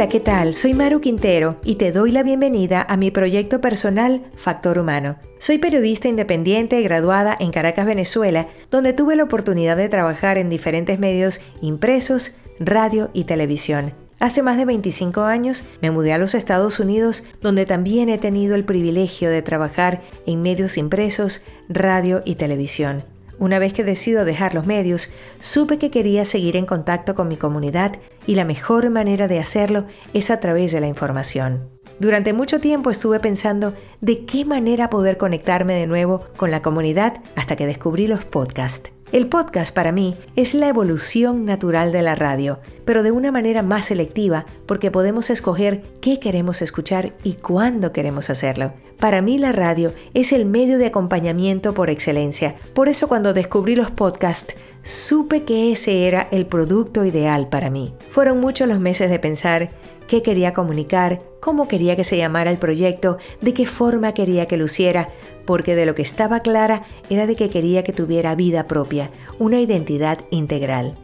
Hola, ¿qué tal? Soy Maru Quintero y te doy la bienvenida a mi proyecto personal Factor Humano. Soy periodista independiente graduada en Caracas, Venezuela, donde tuve la oportunidad de trabajar en diferentes medios impresos, radio y televisión. Hace más de 25 años me mudé a los Estados Unidos, donde también he tenido el privilegio de trabajar en medios impresos, radio y televisión. Una vez que decido dejar los medios, supe que quería seguir en contacto con mi comunidad y la mejor manera de hacerlo es a través de la información. Durante mucho tiempo estuve pensando de qué manera poder conectarme de nuevo con la comunidad hasta que descubrí los podcasts. El podcast para mí es la evolución natural de la radio, pero de una manera más selectiva porque podemos escoger qué queremos escuchar y cuándo queremos hacerlo. Para mí la radio es el medio de acompañamiento por excelencia. Por eso cuando descubrí los podcasts, supe que ese era el producto ideal para mí. Fueron muchos los meses de pensar qué quería comunicar, cómo quería que se llamara el proyecto, de qué forma quería que luciera, porque de lo que estaba clara era de que quería que tuviera vida propia, una identidad integral.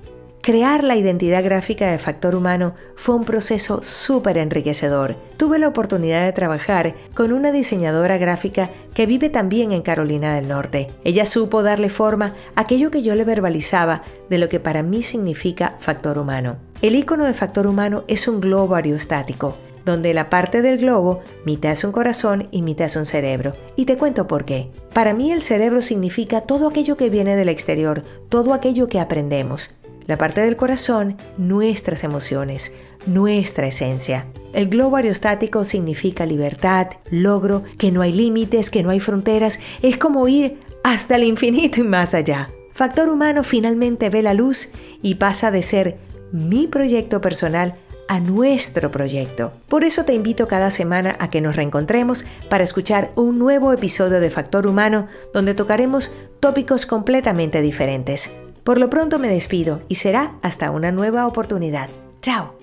Crear la identidad gráfica de Factor Humano fue un proceso súper enriquecedor. Tuve la oportunidad de trabajar con una diseñadora gráfica que vive también en Carolina del Norte. Ella supo darle forma a aquello que yo le verbalizaba de lo que para mí significa Factor Humano. El icono de factor humano es un globo aerostático, donde la parte del globo mitad es un corazón y mitad es un cerebro. Y te cuento por qué. Para mí el cerebro significa todo aquello que viene del exterior, todo aquello que aprendemos. La parte del corazón, nuestras emociones, nuestra esencia. El globo aerostático significa libertad, logro, que no hay límites, que no hay fronteras, es como ir hasta el infinito y más allá. Factor humano finalmente ve la luz y pasa de ser mi proyecto personal a nuestro proyecto. Por eso te invito cada semana a que nos reencontremos para escuchar un nuevo episodio de Factor Humano donde tocaremos tópicos completamente diferentes. Por lo pronto me despido y será hasta una nueva oportunidad. Chao.